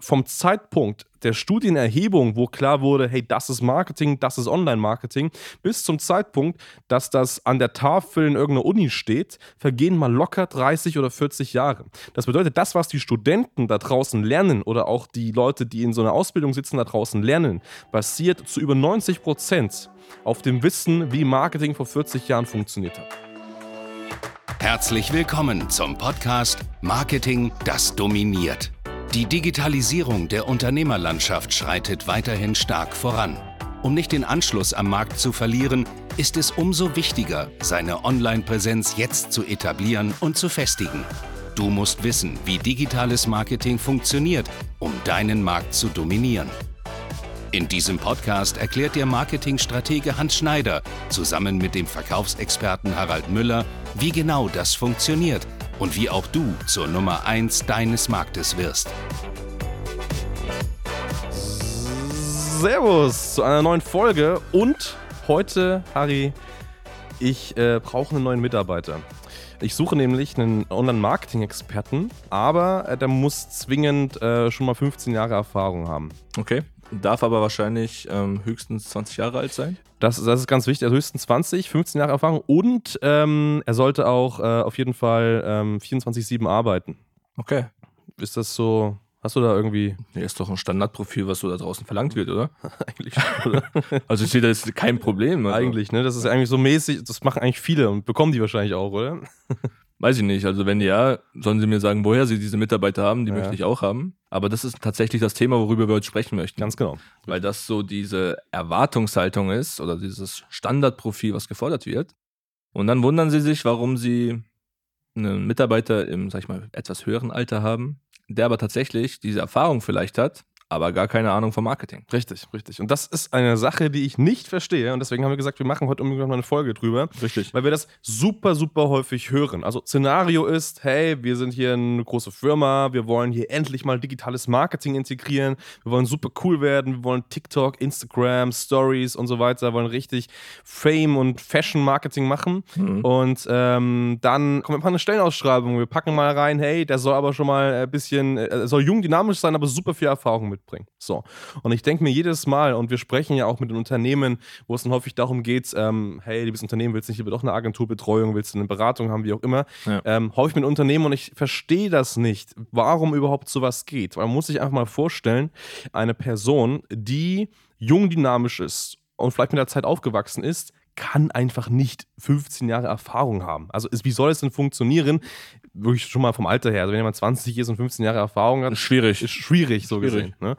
vom Zeitpunkt der Studienerhebung, wo klar wurde, hey, das ist Marketing, das ist Online-Marketing, bis zum Zeitpunkt, dass das an der Tafel in irgendeiner Uni steht, vergehen mal locker 30 oder 40 Jahre. Das bedeutet, das, was die Studenten da draußen lernen oder auch die Leute, die in so einer Ausbildung sitzen, da draußen lernen, basiert zu über 90 Prozent auf dem Wissen, wie Marketing vor 40 Jahren funktioniert hat. Herzlich willkommen zum Podcast Marketing, das dominiert. Die Digitalisierung der Unternehmerlandschaft schreitet weiterhin stark voran. Um nicht den Anschluss am Markt zu verlieren, ist es umso wichtiger, seine Online-Präsenz jetzt zu etablieren und zu festigen. Du musst wissen, wie digitales Marketing funktioniert, um deinen Markt zu dominieren. In diesem Podcast erklärt der Marketingstratege Hans Schneider zusammen mit dem Verkaufsexperten Harald Müller, wie genau das funktioniert – und wie auch du zur Nummer 1 deines Marktes wirst. Servus zu einer neuen Folge und heute, Harry, ich äh, brauche einen neuen Mitarbeiter. Ich suche nämlich einen Online-Marketing-Experten, aber äh, der muss zwingend äh, schon mal 15 Jahre Erfahrung haben. Okay. Darf aber wahrscheinlich ähm, höchstens 20 Jahre alt sein. Das, das ist ganz wichtig. Also höchstens 20, 15 Jahre Erfahrung und ähm, er sollte auch äh, auf jeden Fall ähm, 24-7 arbeiten. Okay. Ist das so? Hast du da irgendwie. Nee, ist doch ein Standardprofil, was so da draußen verlangt wird, oder? eigentlich schon, oder? also ich sehe, das ist kein Problem. Also. Eigentlich, ne? Das ist eigentlich so mäßig, das machen eigentlich viele und bekommen die wahrscheinlich auch, oder? Weiß ich nicht. Also wenn ja, sollen sie mir sagen, woher sie diese Mitarbeiter haben, die ja. möchte ich auch haben. Aber das ist tatsächlich das Thema, worüber wir heute sprechen möchten. Ganz genau. Weil das so diese Erwartungshaltung ist oder dieses Standardprofil, was gefordert wird. Und dann wundern sie sich, warum sie einen Mitarbeiter im, sag ich mal, etwas höheren Alter haben, der aber tatsächlich diese Erfahrung vielleicht hat, aber gar keine Ahnung vom Marketing. Richtig, richtig. Und das ist eine Sache, die ich nicht verstehe. Und deswegen haben wir gesagt, wir machen heute unbedingt noch eine Folge drüber. Richtig. Weil wir das super, super häufig hören. Also Szenario ist, hey, wir sind hier eine große Firma, wir wollen hier endlich mal digitales Marketing integrieren, wir wollen super cool werden, wir wollen TikTok, Instagram, Stories und so weiter, wollen richtig Fame und Fashion Marketing machen. Mhm. Und ähm, dann kommt einfach eine Stellenausschreibung. Wir packen mal rein, hey, der soll aber schon mal ein bisschen, er soll jung, dynamisch sein, aber super viel Erfahrung mit mitbringen. So. Und ich denke mir jedes Mal, und wir sprechen ja auch mit den Unternehmen, wo es dann häufig darum geht, ähm, hey, liebes Unternehmen, willst du nicht lieber doch eine Agenturbetreuung, willst du eine Beratung haben, wie auch immer, ja. ähm, häufig mit Unternehmen und ich verstehe das nicht, warum überhaupt sowas geht. Weil man muss sich einfach mal vorstellen, eine Person, die jung dynamisch ist und vielleicht mit der Zeit aufgewachsen ist, kann einfach nicht 15 Jahre Erfahrung haben. Also wie soll es denn funktionieren? Wirklich schon mal vom Alter her. Also wenn jemand 20 ist und 15 Jahre Erfahrung hat, schwierig. Ist schwierig, so schwierig. gesehen. Ne?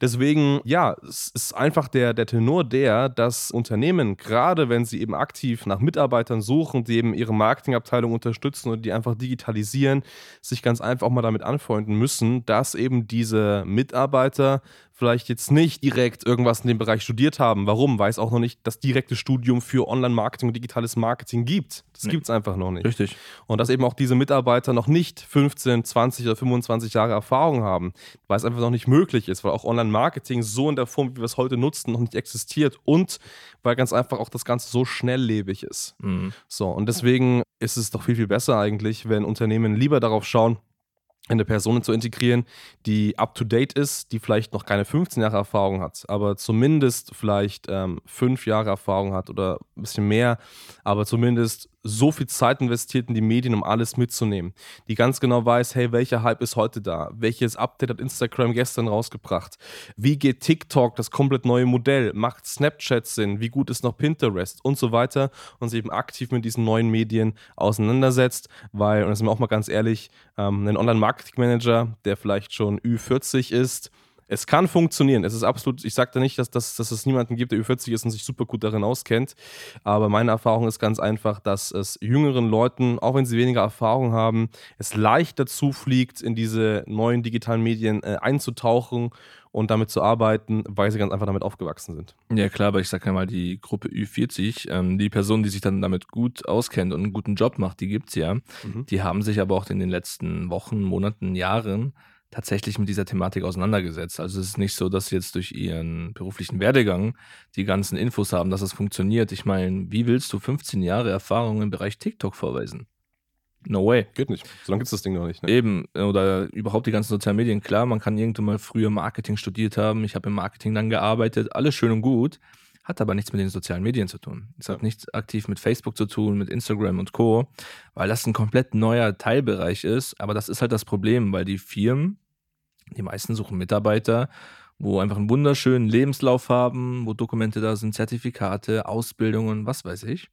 Deswegen, ja, es ist einfach der, der Tenor der, dass Unternehmen, gerade wenn sie eben aktiv nach Mitarbeitern suchen, die eben ihre Marketingabteilung unterstützen und die einfach digitalisieren, sich ganz einfach auch mal damit anfreunden müssen, dass eben diese Mitarbeiter vielleicht jetzt nicht direkt irgendwas in dem Bereich studiert haben. Warum? Weil es auch noch nicht das direkte Studium für Online-Marketing und digitales Marketing gibt. Das nee. gibt es einfach noch nicht. Richtig. Und dass eben auch diese Mitarbeiter noch nicht 15, 20 oder 25 Jahre Erfahrung haben, weil es einfach noch nicht möglich ist, weil auch Online-Marketing so in der Form, wie wir es heute nutzen, noch nicht existiert und weil ganz einfach auch das Ganze so schnelllebig ist. Mhm. So, und deswegen ist es doch viel, viel besser eigentlich, wenn Unternehmen lieber darauf schauen, eine Person zu integrieren, die up-to-date ist, die vielleicht noch keine 15 Jahre Erfahrung hat, aber zumindest vielleicht ähm, fünf Jahre Erfahrung hat oder ein bisschen mehr, aber zumindest so viel Zeit investiert in die Medien, um alles mitzunehmen. Die ganz genau weiß, hey, welcher Hype ist heute da? Welches Update hat Instagram gestern rausgebracht? Wie geht TikTok, das komplett neue Modell? Macht Snapchat Sinn? Wie gut ist noch Pinterest? Und so weiter. Und sich eben aktiv mit diesen neuen Medien auseinandersetzt, weil, und das sind wir auch mal ganz ehrlich, ähm, ein Online-Marketing-Manager, der vielleicht schon Ü40 ist, es kann funktionieren. Es ist absolut, ich sage da nicht, dass, dass, dass es niemanden gibt, der über 40 ist und sich super gut darin auskennt. Aber meine Erfahrung ist ganz einfach, dass es jüngeren Leuten, auch wenn sie weniger Erfahrung haben, es leichter zufliegt, in diese neuen digitalen Medien äh, einzutauchen und damit zu arbeiten, weil sie ganz einfach damit aufgewachsen sind. Ja, klar, aber ich sage ja mal, die Gruppe Ü40, ähm, die Person, die sich dann damit gut auskennt und einen guten Job macht, die gibt es ja. Mhm. Die haben sich aber auch in den letzten Wochen, Monaten, Jahren tatsächlich mit dieser Thematik auseinandergesetzt. Also es ist nicht so, dass sie jetzt durch ihren beruflichen Werdegang die ganzen Infos haben, dass es funktioniert. Ich meine, wie willst du 15 Jahre Erfahrung im Bereich TikTok vorweisen? No way. Geht nicht. So lange gibt es das Ding noch nicht. Ne? Eben. Oder überhaupt die ganzen sozialen Medien. Klar, man kann irgendwann mal früher Marketing studiert haben. Ich habe im Marketing dann gearbeitet. Alles schön und gut. Hat aber nichts mit den sozialen Medien zu tun. Es ja. hat nichts aktiv mit Facebook zu tun, mit Instagram und Co., weil das ein komplett neuer Teilbereich ist. Aber das ist halt das Problem, weil die Firmen, die meisten suchen Mitarbeiter, wo einfach einen wunderschönen Lebenslauf haben, wo Dokumente da sind, Zertifikate, Ausbildungen, was weiß ich.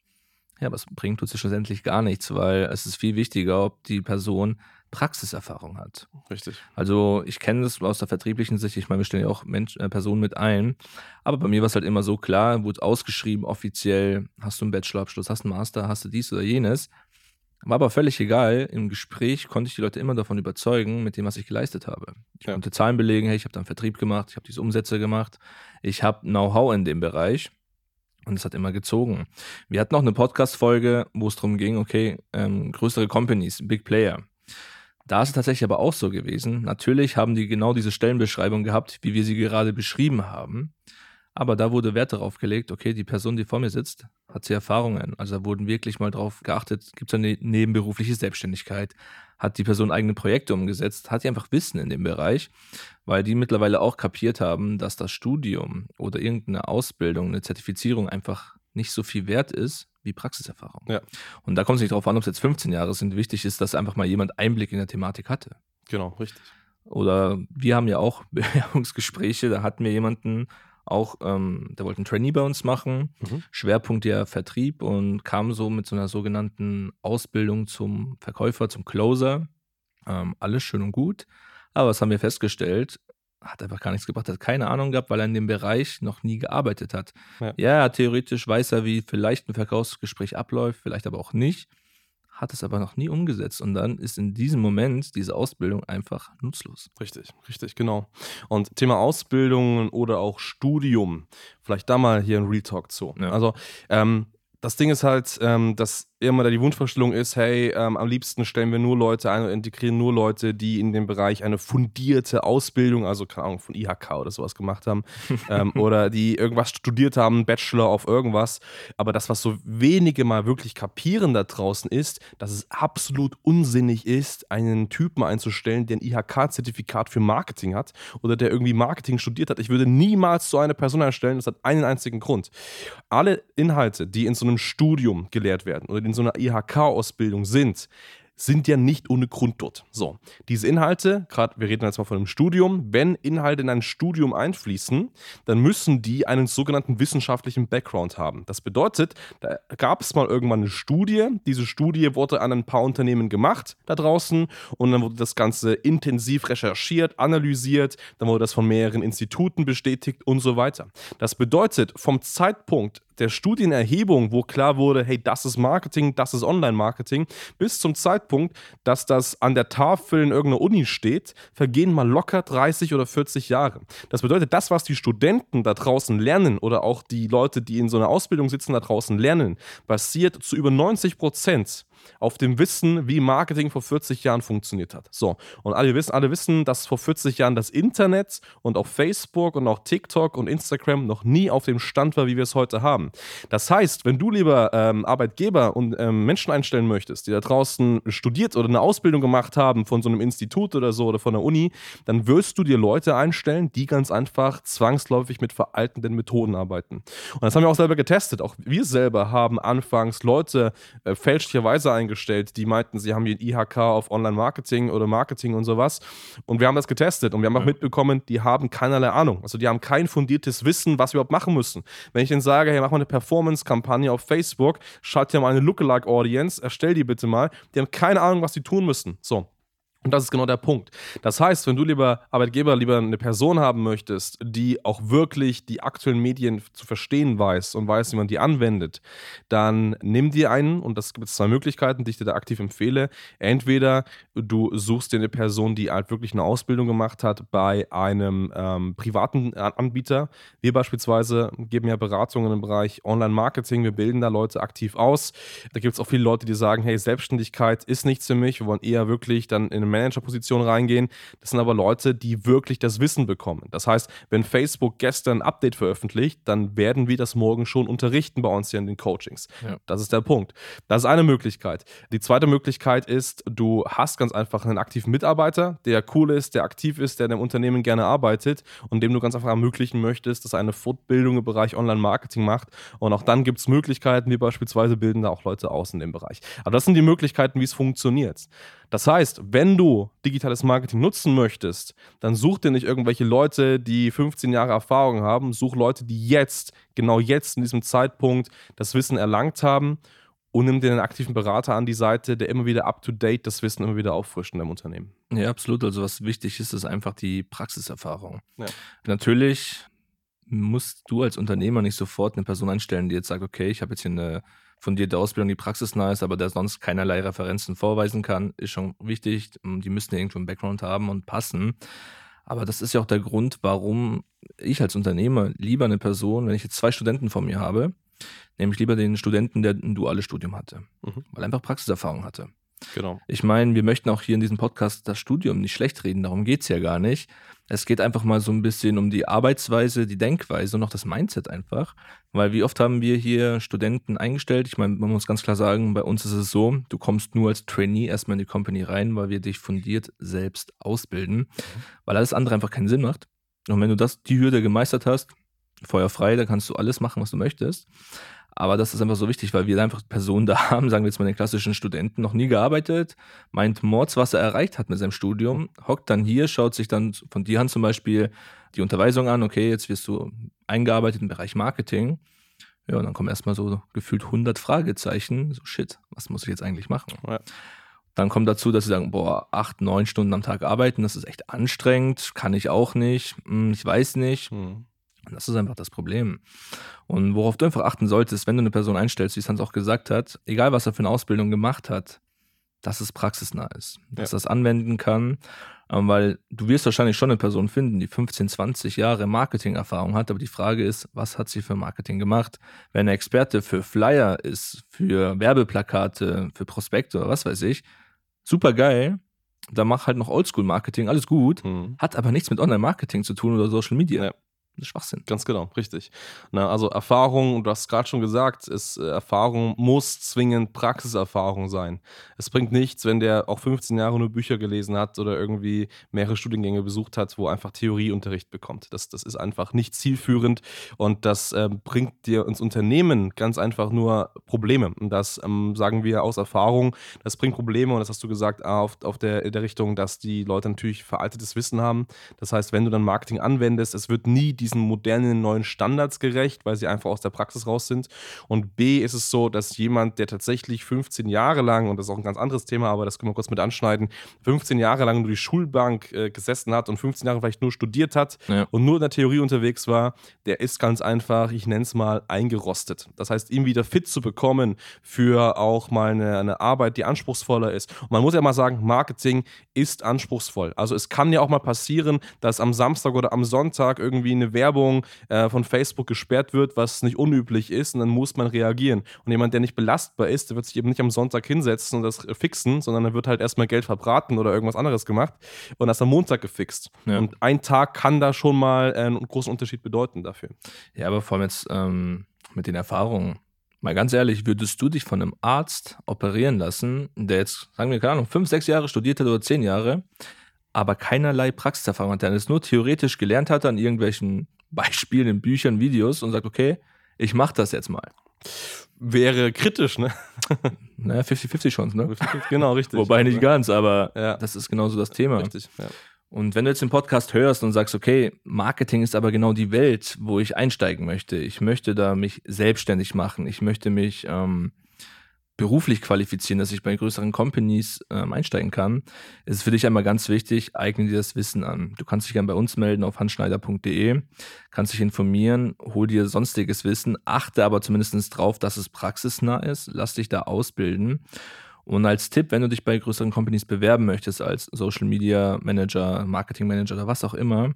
Ja, aber es bringt tut sich schlussendlich gar nichts, weil es ist viel wichtiger, ob die Person Praxiserfahrung hat. Richtig. Also ich kenne das aus der vertrieblichen Sicht, ich meine, wir stellen ja auch Mensch, äh, Personen mit ein, aber bei mir war es halt immer so klar, wurde ausgeschrieben, offiziell, hast du einen Bachelorabschluss, hast du einen Master, hast du dies oder jenes. War aber völlig egal. Im Gespräch konnte ich die Leute immer davon überzeugen, mit dem, was ich geleistet habe. Ich ja. konnte Zahlen belegen, hey, ich habe dann Vertrieb gemacht, ich habe diese Umsätze gemacht, ich habe Know-how in dem Bereich. Und es hat immer gezogen. Wir hatten noch eine Podcast-Folge, wo es darum ging, okay, ähm, größere Companies, Big Player. Da ist es tatsächlich aber auch so gewesen. Natürlich haben die genau diese Stellenbeschreibung gehabt, wie wir sie gerade beschrieben haben. Aber da wurde Wert darauf gelegt, okay, die Person, die vor mir sitzt, hat sie Erfahrungen. Also da wurden wirklich mal darauf geachtet, gibt es eine nebenberufliche Selbstständigkeit, hat die Person eigene Projekte umgesetzt, hat die einfach Wissen in dem Bereich, weil die mittlerweile auch kapiert haben, dass das Studium oder irgendeine Ausbildung, eine Zertifizierung einfach nicht so viel wert ist wie Praxiserfahrung. Ja. Und da kommt es nicht darauf an, ob es jetzt 15 Jahre sind. Wichtig ist, dass einfach mal jemand Einblick in der Thematik hatte. Genau, richtig. Oder wir haben ja auch Bewerbungsgespräche, da hatten wir jemanden, auch, ähm, der wollte einen Trainee bei uns machen, mhm. Schwerpunkt ja Vertrieb und kam so mit so einer sogenannten Ausbildung zum Verkäufer, zum Closer. Ähm, alles schön und gut. Aber was haben wir festgestellt? Hat einfach gar nichts gebracht, hat keine Ahnung gehabt, weil er in dem Bereich noch nie gearbeitet hat. Ja, ja theoretisch weiß er, wie vielleicht ein Verkaufsgespräch abläuft, vielleicht aber auch nicht hat es aber noch nie umgesetzt. Und dann ist in diesem Moment diese Ausbildung einfach nutzlos. Richtig, richtig, genau. Und Thema Ausbildung oder auch Studium, vielleicht da mal hier ein Real Talk zu. Ja. Also, ähm, das Ding ist halt, ähm, dass immer da die Wunschvorstellung ist, hey, ähm, am liebsten stellen wir nur Leute ein und integrieren nur Leute, die in dem Bereich eine fundierte Ausbildung, also keine Ahnung, von IHK oder sowas gemacht haben ähm, oder die irgendwas studiert haben, Bachelor auf irgendwas. Aber das, was so wenige mal wirklich kapieren da draußen ist, dass es absolut unsinnig ist, einen Typen einzustellen, der ein IHK-Zertifikat für Marketing hat oder der irgendwie Marketing studiert hat. Ich würde niemals so eine Person einstellen, das hat einen einzigen Grund. Alle Inhalte, die in so einem Studium gelehrt werden oder die in so einer IHK-Ausbildung sind, sind ja nicht ohne Grund dort. So, diese Inhalte, gerade wir reden jetzt mal von einem Studium, wenn Inhalte in ein Studium einfließen, dann müssen die einen sogenannten wissenschaftlichen Background haben. Das bedeutet, da gab es mal irgendwann eine Studie, diese Studie wurde an ein paar Unternehmen gemacht da draußen und dann wurde das Ganze intensiv recherchiert, analysiert, dann wurde das von mehreren Instituten bestätigt und so weiter. Das bedeutet, vom Zeitpunkt der Studienerhebung, wo klar wurde, hey, das ist Marketing, das ist Online-Marketing, bis zum Zeitpunkt, dass das an der Tafel in irgendeiner Uni steht, vergehen mal locker 30 oder 40 Jahre. Das bedeutet, das, was die Studenten da draußen lernen oder auch die Leute, die in so einer Ausbildung sitzen, da draußen lernen, basiert zu über 90 Prozent auf dem Wissen, wie Marketing vor 40 Jahren funktioniert hat. So, und alle wissen, alle wissen, dass vor 40 Jahren das Internet und auch Facebook und auch TikTok und Instagram noch nie auf dem Stand war, wie wir es heute haben. Das heißt, wenn du lieber ähm, Arbeitgeber und ähm, Menschen einstellen möchtest, die da draußen studiert oder eine Ausbildung gemacht haben von so einem Institut oder so oder von der Uni, dann wirst du dir Leute einstellen, die ganz einfach zwangsläufig mit veraltenden Methoden arbeiten. Und das haben wir auch selber getestet. Auch wir selber haben anfangs Leute äh, fälschlicherweise eingestellt, die meinten, sie haben hier ein IHK auf Online-Marketing oder Marketing und sowas. Und wir haben das getestet und wir haben auch ja. mitbekommen, die haben keinerlei Ahnung. Also die haben kein fundiertes Wissen, was wir überhaupt machen müssen. Wenn ich ihnen sage, hey, mach mal eine Performance-Kampagne auf Facebook, schalt dir mal eine Lookalike-Audience, erstell die bitte mal, die haben keine Ahnung, was sie tun müssen. So. Und das ist genau der Punkt. Das heißt, wenn du lieber Arbeitgeber lieber eine Person haben möchtest, die auch wirklich die aktuellen Medien zu verstehen weiß und weiß, wie man die anwendet, dann nimm dir einen, und das gibt es zwei Möglichkeiten, die ich dir da aktiv empfehle. Entweder du suchst dir eine Person, die halt wirklich eine Ausbildung gemacht hat bei einem ähm, privaten Anbieter. Wir beispielsweise geben ja Beratungen im Bereich Online-Marketing, wir bilden da Leute aktiv aus. Da gibt es auch viele Leute, die sagen, hey, Selbstständigkeit ist nichts für mich, wir wollen eher wirklich dann in einem Managerposition reingehen. Das sind aber Leute, die wirklich das Wissen bekommen. Das heißt, wenn Facebook gestern ein Update veröffentlicht, dann werden wir das morgen schon unterrichten bei uns hier in den Coachings. Ja. Das ist der Punkt. Das ist eine Möglichkeit. Die zweite Möglichkeit ist, du hast ganz einfach einen aktiven Mitarbeiter, der cool ist, der aktiv ist, der in dem Unternehmen gerne arbeitet und dem du ganz einfach ermöglichen möchtest, dass er eine Fortbildung im Bereich Online-Marketing macht. Und auch dann gibt es Möglichkeiten, wie beispielsweise bilden da auch Leute aus in dem Bereich. Aber das sind die Möglichkeiten, wie es funktioniert. Das heißt, wenn du digitales Marketing nutzen möchtest, dann such dir nicht irgendwelche Leute, die 15 Jahre Erfahrung haben, such Leute, die jetzt, genau jetzt in diesem Zeitpunkt das Wissen erlangt haben und nimm dir einen aktiven Berater an die Seite, der immer wieder up-to-date das Wissen immer wieder auffrischt in deinem Unternehmen. Ja, absolut. Also was wichtig ist, ist einfach die Praxiserfahrung. Ja. Natürlich musst du als Unternehmer nicht sofort eine Person einstellen, die jetzt sagt, okay, ich habe jetzt hier eine fundierte Ausbildung, die praxisnah ist, aber der sonst keinerlei Referenzen vorweisen kann, ist schon wichtig. Die müssen ja irgendwo einen Background haben und passen. Aber das ist ja auch der Grund, warum ich als Unternehmer lieber eine Person, wenn ich jetzt zwei Studenten vor mir habe, nämlich lieber den Studenten, der ein duales Studium hatte, mhm. weil er einfach Praxiserfahrung hatte. Genau. Ich meine, wir möchten auch hier in diesem Podcast das Studium nicht schlecht reden, darum geht es ja gar nicht. Es geht einfach mal so ein bisschen um die Arbeitsweise, die Denkweise und auch das Mindset einfach. Weil wie oft haben wir hier Studenten eingestellt? Ich meine, man muss ganz klar sagen, bei uns ist es so, du kommst nur als Trainee erstmal in die Company rein, weil wir dich fundiert selbst ausbilden, mhm. weil alles andere einfach keinen Sinn macht. Und wenn du das, die Hürde gemeistert hast, Feuer frei, dann kannst du alles machen, was du möchtest. Aber das ist einfach so wichtig, weil wir einfach Personen da haben, sagen wir jetzt mal den klassischen Studenten, noch nie gearbeitet, meint Mords, was er erreicht hat mit seinem Studium, hockt dann hier, schaut sich dann von dir an zum Beispiel die Unterweisung an, okay, jetzt wirst du eingearbeitet im Bereich Marketing. Ja, und dann kommen erstmal so gefühlt 100 Fragezeichen. So, shit, was muss ich jetzt eigentlich machen? Ja. Dann kommt dazu, dass sie sagen, boah, acht, neun Stunden am Tag arbeiten, das ist echt anstrengend, kann ich auch nicht, hm, ich weiß nicht. Hm. Und das ist einfach das Problem. Und worauf du einfach achten solltest, wenn du eine Person einstellst, wie es Hans auch gesagt hat, egal was er für eine Ausbildung gemacht hat, dass es praxisnah ist, dass ja. er es anwenden kann, ähm, weil du wirst wahrscheinlich schon eine Person finden, die 15, 20 Jahre Marketingerfahrung hat, aber die Frage ist, was hat sie für Marketing gemacht? Wenn er Experte für Flyer ist, für Werbeplakate, für Prospekte oder was weiß ich, super geil, da mach halt noch Oldschool-Marketing, alles gut, mhm. hat aber nichts mit Online-Marketing zu tun oder Social Media. Ja. Schwachsinn. Ganz genau, richtig. Na, also Erfahrung, du hast gerade schon gesagt, ist, äh, Erfahrung muss zwingend Praxiserfahrung sein. Es bringt nichts, wenn der auch 15 Jahre nur Bücher gelesen hat oder irgendwie mehrere Studiengänge besucht hat, wo einfach Theorieunterricht bekommt. Das, das ist einfach nicht zielführend und das äh, bringt dir ins Unternehmen ganz einfach nur Probleme. Und das ähm, sagen wir aus Erfahrung, das bringt Probleme und das hast du gesagt auf, auf der, in der Richtung, dass die Leute natürlich veraltetes Wissen haben. Das heißt, wenn du dann Marketing anwendest, es wird nie diesen modernen neuen Standards gerecht, weil sie einfach aus der Praxis raus sind. Und B ist es so, dass jemand, der tatsächlich 15 Jahre lang, und das ist auch ein ganz anderes Thema, aber das können wir kurz mit anschneiden, 15 Jahre lang nur die Schulbank äh, gesessen hat und 15 Jahre vielleicht nur studiert hat ja. und nur in der Theorie unterwegs war, der ist ganz einfach, ich nenne es mal, eingerostet. Das heißt, ihn wieder fit zu bekommen für auch mal eine, eine Arbeit, die anspruchsvoller ist. Und man muss ja mal sagen, Marketing ist anspruchsvoll. Also es kann ja auch mal passieren, dass am Samstag oder am Sonntag irgendwie eine Werbung äh, von Facebook gesperrt wird, was nicht unüblich ist, und dann muss man reagieren. Und jemand, der nicht belastbar ist, der wird sich eben nicht am Sonntag hinsetzen und das fixen, sondern dann wird halt erstmal Geld verbraten oder irgendwas anderes gemacht und das am Montag gefixt. Ja. Und ein Tag kann da schon mal einen großen Unterschied bedeuten dafür. Ja, aber vor allem jetzt ähm, mit den Erfahrungen. Mal ganz ehrlich, würdest du dich von einem Arzt operieren lassen, der jetzt, sagen wir, keine Ahnung, fünf, sechs Jahre studiert hat oder zehn Jahre, aber keinerlei Praxiserfahrung hat, der es nur theoretisch gelernt hat an irgendwelchen Beispielen in Büchern, Videos und sagt, okay, ich mache das jetzt mal. Wäre kritisch, ne? Naja, 50-50 Chance, ne? Genau, richtig. Wobei nicht ganz, aber ja. das ist genauso das Thema. Richtig, ja. Und wenn du jetzt den Podcast hörst und sagst, okay, Marketing ist aber genau die Welt, wo ich einsteigen möchte. Ich möchte da mich selbstständig machen. Ich möchte mich ähm, beruflich qualifizieren, dass ich bei größeren Companies ähm, einsteigen kann, ist es für dich einmal ganz wichtig, eigne dir das Wissen an. Du kannst dich gerne bei uns melden auf handschneider.de, kannst dich informieren, hol dir sonstiges Wissen, achte aber zumindest drauf, dass es praxisnah ist, lass dich da ausbilden. Und als Tipp, wenn du dich bei größeren Companies bewerben möchtest, als Social Media Manager, Marketing Manager oder was auch immer,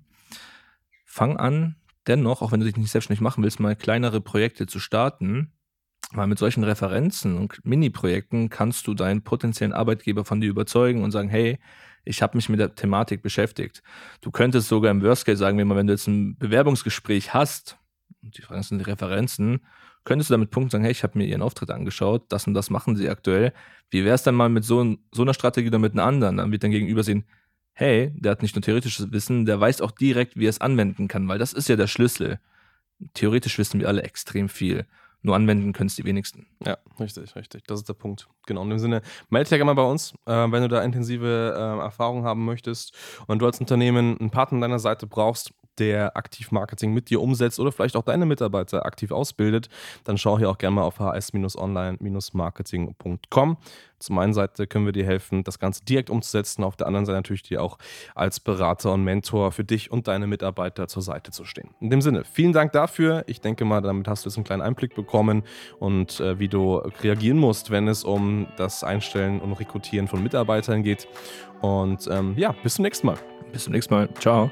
fang an, dennoch, auch wenn du dich nicht selbstständig machen willst, mal kleinere Projekte zu starten weil mit solchen Referenzen und Mini-Projekten kannst du deinen potenziellen Arbeitgeber von dir überzeugen und sagen, hey, ich habe mich mit der Thematik beschäftigt. Du könntest sogar im Worst Case sagen wir mal, wenn du jetzt ein Bewerbungsgespräch hast, und die Fragen sind die Referenzen, könntest du damit Punkt sagen, hey, ich habe mir ihren Auftritt angeschaut, das und das machen sie aktuell. Wie wäre es dann mal mit so, so einer Strategie oder mit einer anderen? Dann wird dein Gegenüber sehen, hey, der hat nicht nur theoretisches Wissen, der weiß auch direkt, wie er es anwenden kann, weil das ist ja der Schlüssel. Theoretisch wissen wir alle extrem viel. Nur anwenden können es die wenigsten. Ja, richtig, richtig. Das ist der Punkt. Genau. In dem Sinne, melde dich ja gerne mal bei uns, äh, wenn du da intensive äh, Erfahrungen haben möchtest und du als Unternehmen einen Partner an deiner Seite brauchst, der aktiv Marketing mit dir umsetzt oder vielleicht auch deine Mitarbeiter aktiv ausbildet, dann schau hier auch gerne mal auf hs-online-marketing.com. Zum einen Seite können wir dir helfen, das Ganze direkt umzusetzen, auf der anderen Seite natürlich dir auch als Berater und Mentor für dich und deine Mitarbeiter zur Seite zu stehen. In dem Sinne, vielen Dank dafür. Ich denke mal, damit hast du jetzt einen kleinen Einblick bekommen und äh, wie du reagieren musst, wenn es um das Einstellen und Rekrutieren von Mitarbeitern geht. Und ähm, ja, bis zum nächsten Mal. Bis zum nächsten Mal. Ciao.